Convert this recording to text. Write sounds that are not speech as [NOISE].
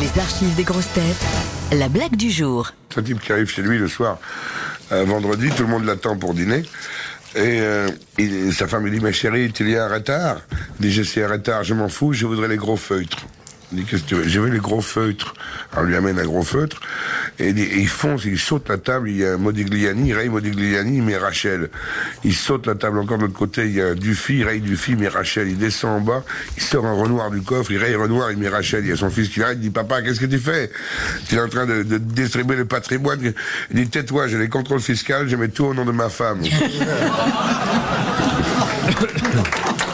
Les archives des grosses têtes. La blague du jour. C'est un type qui arrive chez lui le soir, euh, vendredi, tout le monde l'attend pour dîner. Et, euh, sa femme lui dit, ma chérie, tu y a un retard Il dit, je un retard, je m'en fous, je voudrais les gros feutres. Il dit, qu'est-ce que tu veux Je veux les gros feutres. Alors, on lui amène un gros feutre. Et, et il fonce, il saute la table, il y a Modigliani, Ray Modigliani, il met Rachel. Il saute la table encore de l'autre côté, il y a Dufy, Ray Dufy, il met Rachel. Il descend en bas, il sort un Renoir du coffre, il Ray Renoir, il met Rachel. Il y a son fils qui l'arrête, il dit, papa, qu'est-ce que tu fais? Tu es en train de, de distribuer le patrimoine. Il dit, tais-toi, j'ai les contrôles fiscaux, je mets tout au nom de ma femme. [LAUGHS] [LAUGHS]